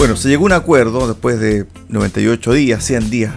Bueno, se llegó a un acuerdo después de 98 días, 100 días.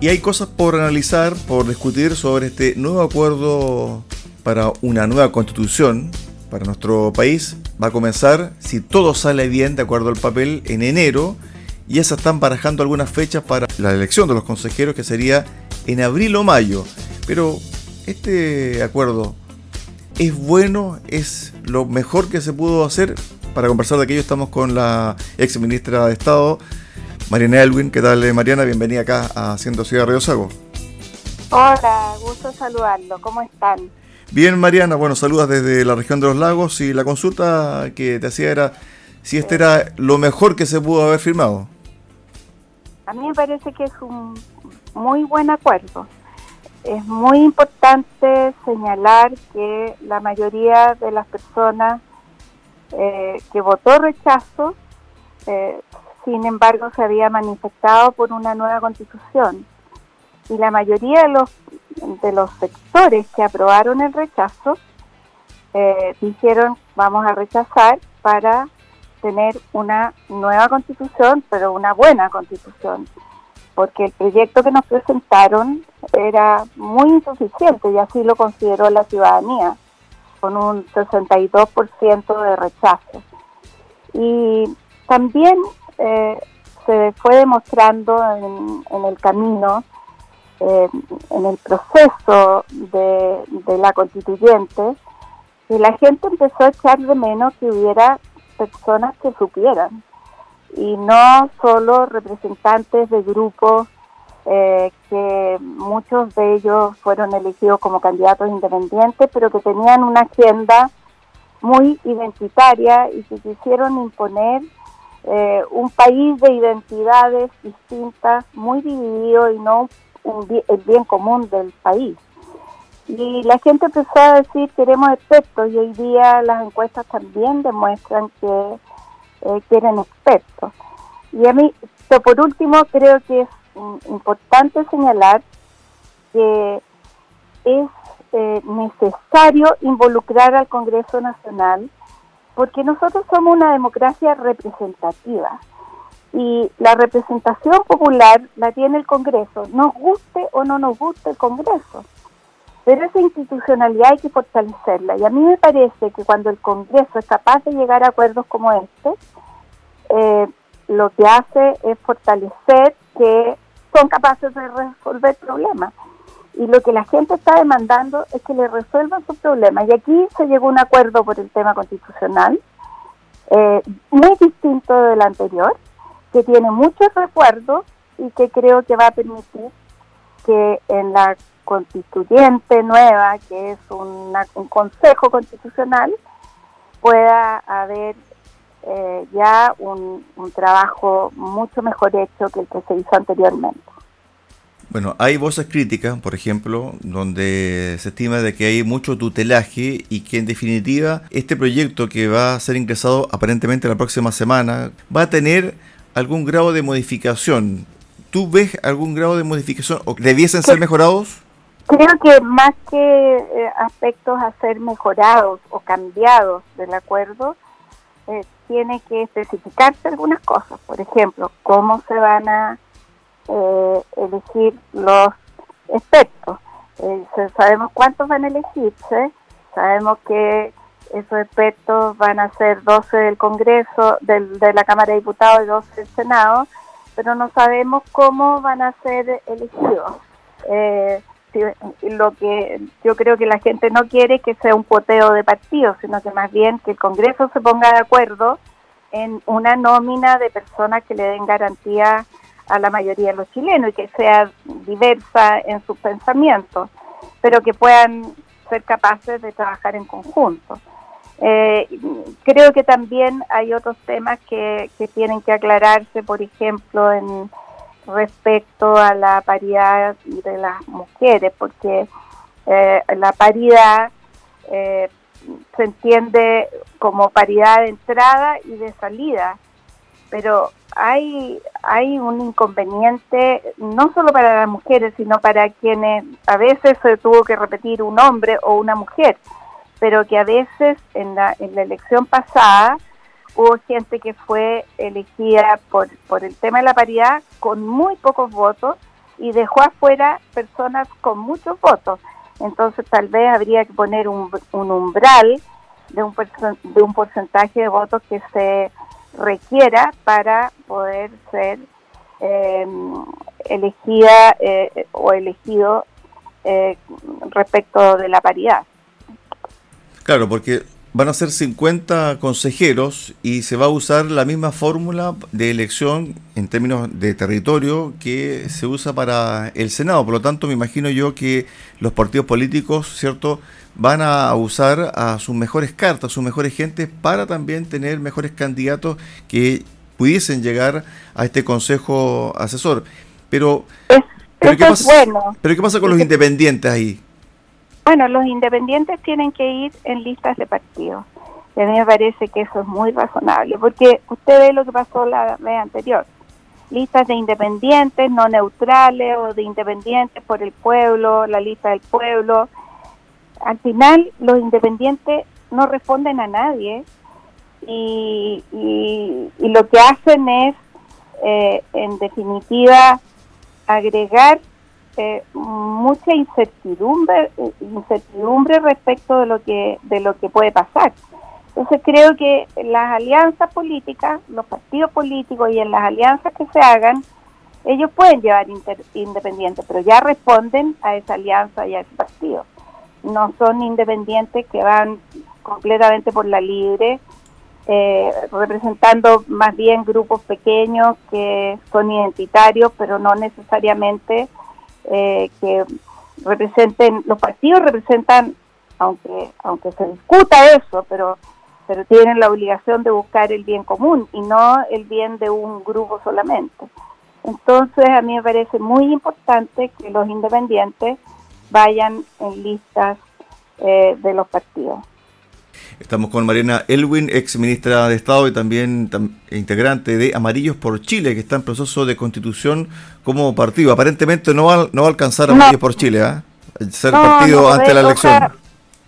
Y hay cosas por analizar, por discutir sobre este nuevo acuerdo para una nueva constitución para nuestro país. Va a comenzar, si todo sale bien, de acuerdo al papel, en enero. Y ya se están barajando algunas fechas para la elección de los consejeros, que sería en abril o mayo. Pero este acuerdo es bueno, es lo mejor que se pudo hacer para conversar de aquello estamos con la ex ministra de Estado, Mariana Elwin. ¿Qué tal, Mariana? Bienvenida acá a Haciendo Ciudad Río Sago. Hola, gusto saludarlo. ¿Cómo están? Bien, Mariana. Bueno, saludas desde la región de los lagos y la consulta que te hacía era si este era lo mejor que se pudo haber firmado. A mí me parece que es un muy buen acuerdo. Es muy importante señalar que la mayoría de las personas eh, que votó rechazo, eh, sin embargo se había manifestado por una nueva constitución. Y la mayoría de los, de los sectores que aprobaron el rechazo eh, dijeron vamos a rechazar para tener una nueva constitución, pero una buena constitución, porque el proyecto que nos presentaron era muy insuficiente y así lo consideró la ciudadanía con un 62% de rechazo. Y también eh, se fue demostrando en, el camino, eh, en el proceso de la constituyente, que la gente empezó a echar de menos que hubiera personas que supieran y no solo representantes de grupos eh, que muchos de ellos fueron elegidos como candidatos independientes, pero que tenían una agenda muy identitaria y que quisieron imponer eh, un país de identidades distintas, muy dividido y no el bien común del país. Y la gente empezó a decir queremos expertos y hoy día las encuestas también demuestran que eh, quieren expertos. Y a mí, por último, creo que es importante señalar que es eh, necesario involucrar al Congreso Nacional porque nosotros somos una democracia representativa y la representación popular la tiene el Congreso, nos guste o no nos guste el Congreso. Pero esa institucionalidad hay que fortalecerla y a mí me parece que cuando el Congreso es capaz de llegar a acuerdos como este, eh, lo que hace es fortalecer que son capaces de resolver problemas. Y lo que la gente está demandando es que le resuelvan sus problemas. Y aquí se llegó a un acuerdo por el tema constitucional, eh, muy distinto del anterior, que tiene muchos recuerdos y que creo que va a permitir que en la constituyente nueva, que es un consejo constitucional, pueda haber eh, ya un, trabajo mucho mejor hecho que el que se hizo anteriormente. Bueno, hay voces críticas, por ejemplo, donde se estima de que hay mucho tutelaje y que en definitiva este proyecto que va a ser ingresado aparentemente la próxima semana va a tener algún grado de modificación. ¿Tú ves algún grado de modificación o debiesen ser mejorados? Creo que más que eh, aspectos a ser mejorados o cambiados del acuerdo, eh, tiene que especificarse algunas cosas. Por ejemplo, cómo se van a eh, elegir los expertos. Eh, sabemos cuántos van a elegirse, sabemos que esos expertos van a ser 12 del Congreso, del, de la Cámara de Diputados y 12 del Senado, pero no sabemos cómo van a ser elegidos. Eh, lo que yo creo que la gente no quiere es que sea un poteo de partidos, sino que más bien que el Congreso se ponga de acuerdo en una nómina de personas que le den garantía a la mayoría de los chilenos y que sea diversa en sus pensamientos, pero que puedan ser capaces de trabajar en conjunto. Eh, creo que también hay otros temas que, que tienen que aclararse, por ejemplo, en respecto a la paridad de las mujeres, porque eh, la paridad eh, se entiende como paridad de entrada y de salida, pero hay, hay un inconveniente no solo para las mujeres, sino para quienes a veces se tuvo que repetir un hombre o una mujer, pero que a veces en la, en la elección pasada hubo gente que fue elegida por, por el tema de la paridad con muy pocos votos y dejó afuera personas con muchos votos. Entonces tal vez habría que poner un, un umbral de un, de un porcentaje de votos que se requiera para poder ser eh, elegida eh, o elegido eh, respecto de la paridad. Claro, porque van a ser 50 consejeros y se va a usar la misma fórmula de elección en términos de territorio que se usa para el Senado. Por lo tanto, me imagino yo que los partidos políticos, ¿cierto?, van a usar a sus mejores cartas, sus mejores gentes para también tener mejores candidatos que pudiesen llegar a este consejo asesor. Pero, pero, ¿qué, pasa, pero ¿qué pasa con los independientes ahí? Bueno, los independientes tienen que ir en listas de partidos. Y a mí me parece que eso es muy razonable, porque usted ve lo que pasó la vez anterior. Listas de independientes, no neutrales o de independientes por el pueblo, la lista del pueblo. Al final, los independientes no responden a nadie y, lo que hacen es, eh, en definitiva, agregar eh, mucha incertidumbre incertidumbre respecto de lo que de lo que puede pasar. Entonces creo que las alianzas políticas los partidos políticos y en las alianzas que se hagan ellos pueden llevar independientes pero ya responden a esa alianza y a ese partido. No son independientes que van completamente por la libre eh, representando más bien grupos pequeños que son identitarios pero no necesariamente eh, que representen, los partidos representan, aunque, aunque se discuta eso, pero, pero tienen la obligación de buscar el bien común y no el bien de un grupo solamente. Entonces a mí me parece muy importante que los independientes vayan en listas eh, de los partidos. Estamos con Mariana Elwin, ex ministra de Estado y también integrante de Amarillos por Chile, que está en proceso de constitución como partido. Aparentemente no va, no va a alcanzar Amarillos por Chile, ¿eh? ser partido ante la elección.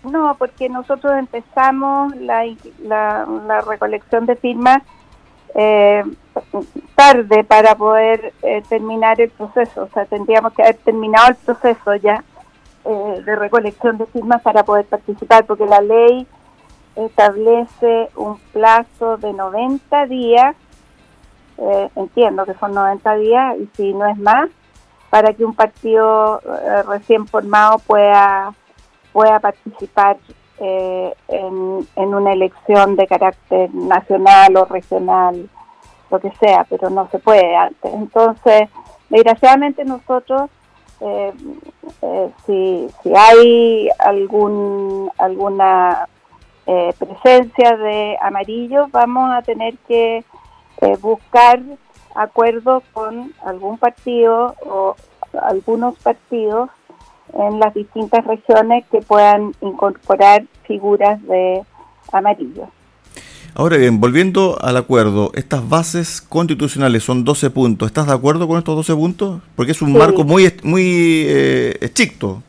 no, porque nosotros empezamos la, la, recolección de firmas eh, tarde para poder eh, terminar el proceso. O sea, tendríamos que haber terminado el proceso ya eh, de recolección de firmas para poder participar, porque la ley establece un plazo de 90 días, eh, entiendo que son 90 días, y si no es más, para que un partido eh, recién formado pueda, pueda participar eh, en, en, una elección de carácter nacional o regional, lo que sea, pero no se puede antes. Entonces, desgraciadamente nosotros, si, si hay algún alguna eh, presencia de amarillo, vamos a tener que eh, buscar acuerdos con algún partido o algunos partidos en las distintas regiones que puedan incorporar figuras de amarillo. Ahora bien, volviendo al acuerdo, estas bases constitucionales son 12 puntos. ¿Estás de acuerdo con estos 12 puntos? Porque es un marco muy, muy eh, estricto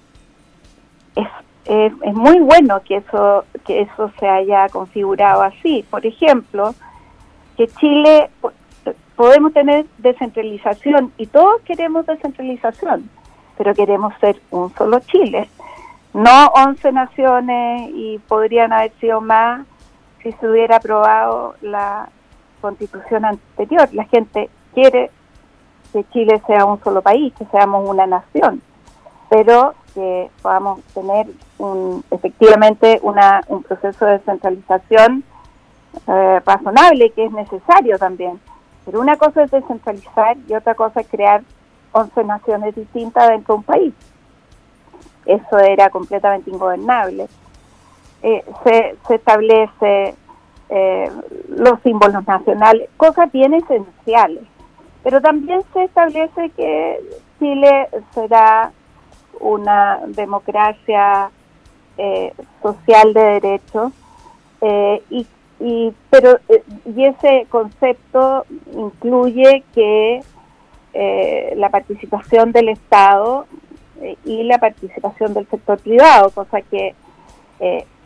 es, muy bueno que eso que eso se haya configurado así. Por ejemplo, que Chile podemos tener descentralización y todos queremos descentralización, pero queremos ser un solo Chile, no 11 naciones y podrían haber sido más si se hubiera aprobado la constitución anterior. La gente quiere que Chile sea un solo país, que seamos una nación, pero que podamos tener un, efectivamente una, un proceso de descentralización eh, razonable que es necesario también. Pero una cosa es descentralizar y otra cosa es crear 11 naciones distintas dentro de un país. Eso era completamente ingobernable. Eh, se, se establece eh, los símbolos nacionales, cosas bien esenciales. Pero también se establece que Chile será una democracia eh, social de derechos eh, y, pero eh, y ese concepto incluye que la participación del Estado y la participación del sector privado, cosa que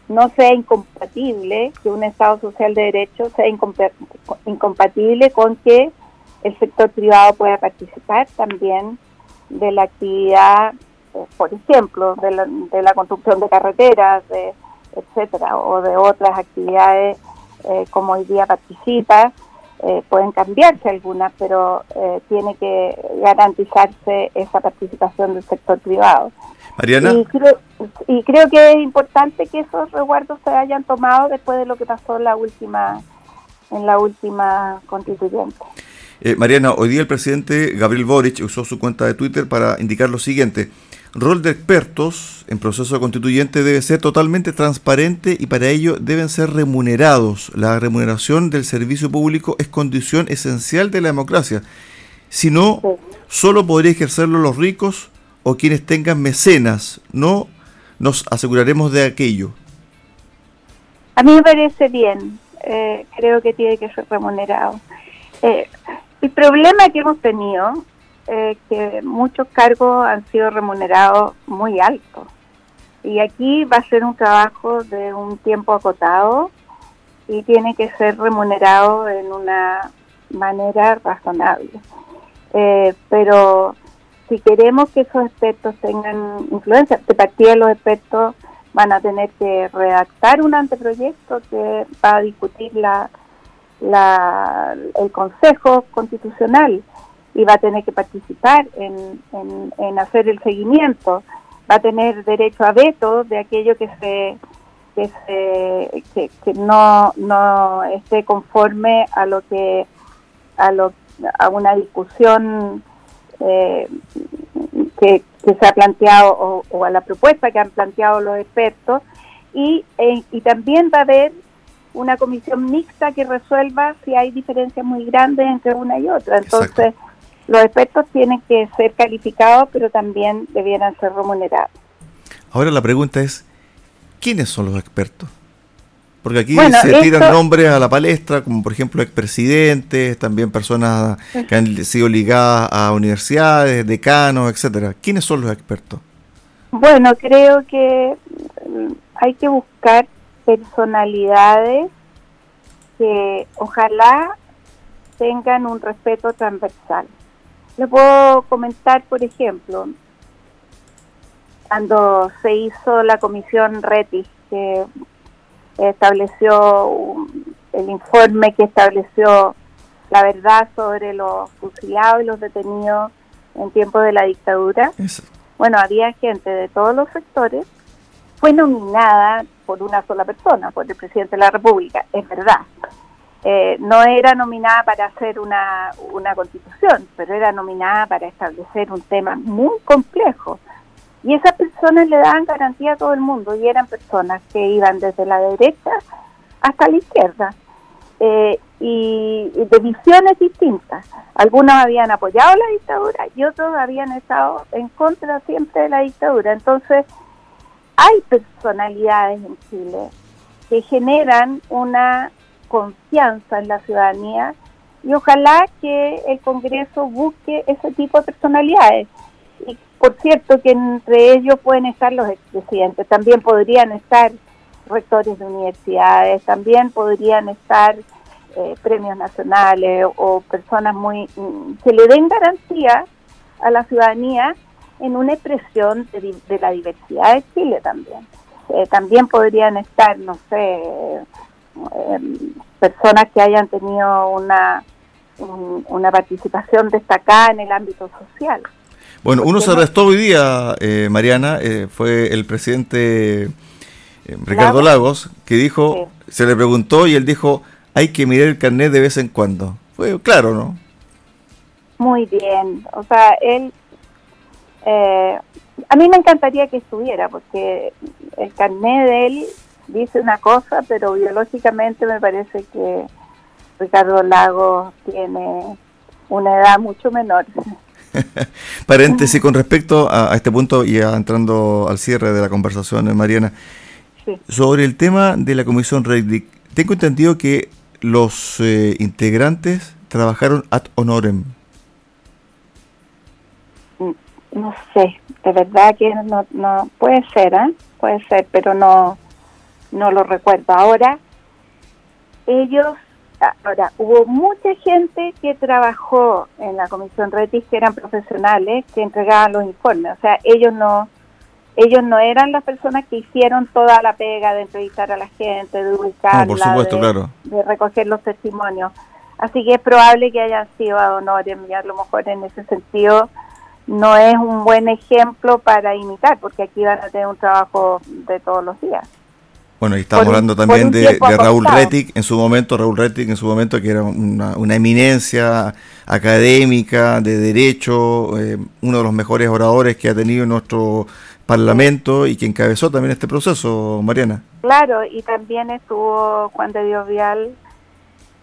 no sea incompatible, que un Estado social de derecho sea incompatible con que el sector privado pueda participar también de la actividad, por ejemplo, de la, de la, construcción de carreteras, de, etcétera, o de otras actividades eh, como hoy día participa. Eh, pueden cambiarse algunas, pero tiene que garantizarse esa participación del sector privado. Mariana. Y creo, que es importante que esos resguardos se hayan tomado después de lo que pasó en la última, en la última constituyente. Eh, Mariana, hoy día el presidente Gabriel Boric usó su cuenta de Twitter para indicar lo siguiente. Rol de expertos en proceso constituyente debe ser totalmente transparente y para ello deben ser remunerados. La remuneración del servicio público es condición esencial de la democracia. Si no, solo podría ejercerlo los ricos o quienes tengan mecenas, no nos aseguraremos de aquello. A mí me parece bien, eh, creo que tiene que ser remunerado. Eh, el problema que hemos tenido es que muchos cargos han sido remunerados muy altos. Y aquí va a ser un trabajo de un tiempo acotado y tiene que ser remunerado en una manera razonable. Eh, pero si queremos que esos expertos tengan influencia, de partida los expertos van a tener que redactar un anteproyecto que va a discutir la, el Consejo Constitucional y va a tener que participar en, en, hacer el seguimiento, va a tener derecho a veto de aquello que se que, se, que, que no, no esté conforme a lo que a lo a una discusión eh, que, se ha planteado o, a la propuesta que han planteado los expertos. Y, eh, y también va a haber una comisión mixta que resuelva si hay diferencias muy grandes entre una y otra. Entonces, los expertos tienen que ser calificados, pero también debieran ser remunerados. Ahora la pregunta es, ¿quiénes son los expertos? Porque aquí se tiran nombres a la palestra, como por ejemplo expresidentes, también personas que han sido ligadas a universidades, decanos, etcétera. ¿Quiénes son los expertos? Bueno, creo que mm, hay que buscar personalidades que ojalá tengan un respeto transversal. Le puedo comentar, por ejemplo, cuando se hizo la comisión RETI, que estableció el informe que estableció la verdad sobre los fusilados y los detenidos en tiempo de la dictadura. Bueno, había gente de todos los sectores. Fue nominada por una sola persona, por el presidente de la República, es verdad. Eh, no era nominada para hacer una, una constitución, pero era nominada para establecer un tema muy complejo y esas personas le daban garantía a todo el mundo y eran personas que iban desde la derecha hasta la izquierda eh, y, de visiones distintas. Algunos habían apoyado la dictadura y otros habían estado en contra siempre de la dictadura. Entonces, hay personalidades en Chile que generan una confianza en la ciudadanía y ojalá que el Congreso busque ese tipo de personalidades. Y por cierto, que entre ellos pueden estar los expresidentes, también podrían estar rectores de universidades, también podrían estar eh, premios nacionales o, personas muy mm, que le den garantía a la ciudadanía en una expresión de, la diversidad de Chile también. Eh, también podrían estar, no sé, em, personas que hayan tenido una, una participación destacada en el ámbito social. Bueno, uno se arrestó hoy día, eh, Mariana, eh, fue el presidente eh, Ricardo Lagos, que dijo, se le preguntó y él dijo, hay que mirar el carnet de vez en cuando. Fue claro, ¿no? Muy bien, o sea, él, a mí me encantaría que estuviera, porque el carnet de él dice una cosa, pero biológicamente me parece que Ricardo Lagos tiene una edad mucho menor. Paréntesis con respecto a, este punto y entrando al cierre de la conversación, Mariana. Sobre el tema de la comisión Reddick, tengo entendido que los eh, integrantes trabajaron ad honorem. Mm, no sé, de verdad que no, no puede ser, ¿eh? puede ser, pero no no lo recuerdo. Ahora, ellos, ahora, hubo mucha gente que trabajó en la Comisión Retis que eran profesionales que entregaban los informes, o sea, ellos no ellos no eran las personas que hicieron toda la pega de entrevistar a la gente, de ubicarla, por supuesto, claro. de recoger los testimonios. Así que es probable que hayan sido a honores y a lo mejor en ese sentido no es un buen ejemplo para imitar, porque aquí van a tener un trabajo de todos los días. Bueno, y estamos hablando también de, Raúl Retic, en su momento, Raúl Retic en su momento, que era una, eminencia académica, de derecho, eh, uno de los mejores oradores que ha tenido nuestro Parlamento y que encabezó también este proceso, Mariana. Claro, y también estuvo Juan de Dios Vial,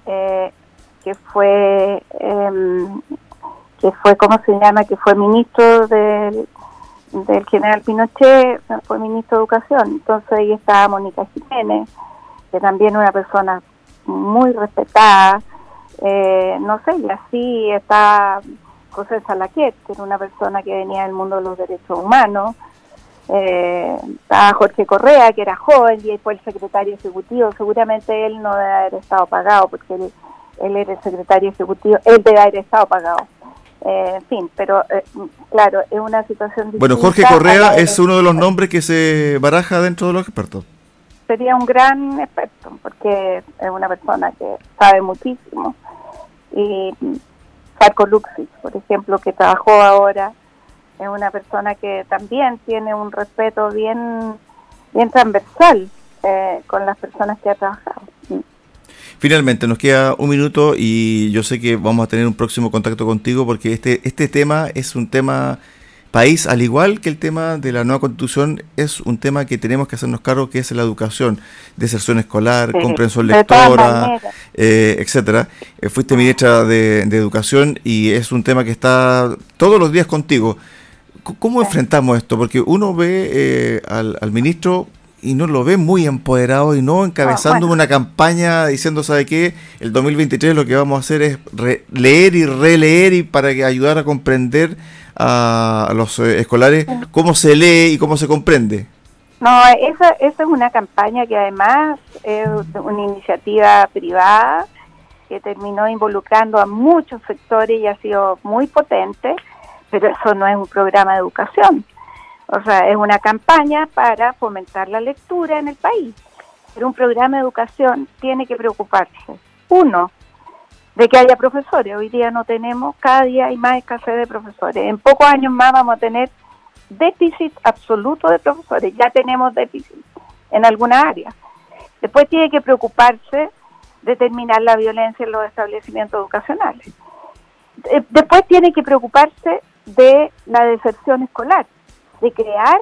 eh, que fue, em, que fue, ¿cómo se llama? Que fue ministro del, del general Pinochet, fue ministro de Educación. Entonces ahí estaba Mónica Jiménez, que también una persona muy respetada. Eh, no sé, y así está José Salaquet, que era una persona que venía del mundo de los derechos humanos eh, estaba Jorge Correa, que era joven y fue el secretario ejecutivo. Seguramente él no debe haber estado pagado, porque él, era el secretario ejecutivo, él debe haber estado pagado. Eh, en fin, pero eh, claro, es una situación Bueno, Jorge Correa es uno de los nombres que se baraja dentro de los expertos. Sería un gran experto, porque es una persona que sabe muchísimo. Y Marco Luxis, por ejemplo, que trabajó ahora es una persona que también tiene un respeto bien, bien transversal eh, con las personas que ha trabajado. Finalmente, nos queda un minuto y yo sé que vamos a tener un próximo contacto contigo porque este, este tema es un tema país, al igual que el tema de la nueva constitución, es un tema que tenemos que hacernos cargo, que es la educación, deserción escolar, comprensión lectora, eh, etcétera. Eh, fuiste ministra de, de, Educación y es un tema que está todos los días contigo. ¿Cómo enfrentamos esto? Porque uno ve eh, al, ministro y no lo ve muy empoderado y no encabezando ah, una campaña diciendo, ¿sabe qué? El 2023 lo que vamos a hacer es leer y releer y para que ayudar a comprender a, los eh, escolares cómo se lee y cómo se comprende. No, esa, esa es una campaña que además es una iniciativa privada que terminó involucrando a muchos sectores y ha sido muy potente pero eso no es un programa de educación. O sea, es una campaña para fomentar la lectura en el país. Pero un programa de educación tiene que preocuparse, uno, de que haya profesores. Hoy día no tenemos, cada día hay más escasez de profesores. En pocos años más vamos a tener déficit absoluto de profesores. Ya tenemos déficit en alguna área. Después tiene que preocuparse de terminar la violencia en los establecimientos educacionales. Eh, después tiene que preocuparse de la deserción escolar, de crear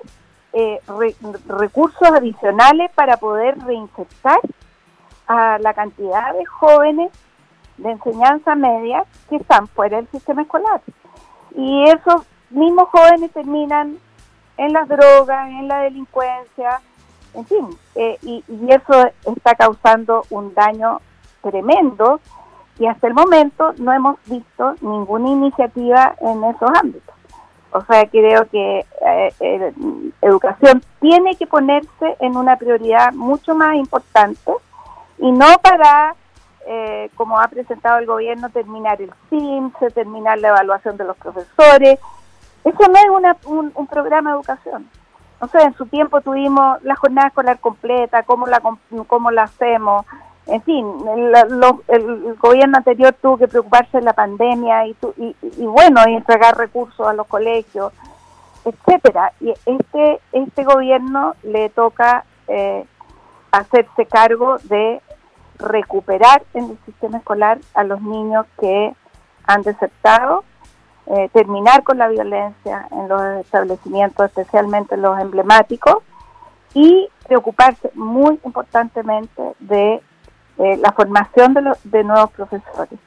eh, recursos adicionales para poder reinsertar a la cantidad de jóvenes de enseñanza media que están fuera del sistema escolar. Y esos mismos jóvenes terminan en las drogas, en la delincuencia, en fin, eh, y, y, eso está causando un daño tremendo y hasta el momento no hemos visto ninguna iniciativa en esos ámbitos. O sea, creo que eh, educación tiene que ponerse en una prioridad mucho más importante y no para, eh, como ha presentado el gobierno, terminar el CIMSE, terminar la evaluación de los profesores. Eso no es una, un, un, programa de educación. No sé, en su tiempo tuvimos la jornada escolar completa, cómo la, cómo la hacemos, en fin, el, gobierno anterior tuvo que preocuparse de la pandemia y, y, bueno, y entregar recursos a los colegios, etcétera. Y este este gobierno le toca eh, hacerse cargo de recuperar en el sistema escolar a los niños que han desertado, eh, terminar con la violencia en los establecimientos, especialmente los emblemáticos, y preocuparse muy importantemente de eh, la formación de, de nuevos profesores.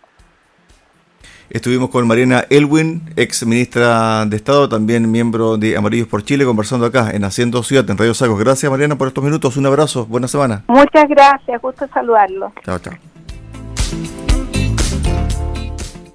Estuvimos con Mariana Elwin, ex ministra de Estado, también miembro de Amarillos por Chile, conversando acá en Haciendo Ciudad, en Radio Sacos. Gracias Mariana por estos minutos, un abrazo, buena semana. Muchas gracias, gusto saludarlo. Chao, chao.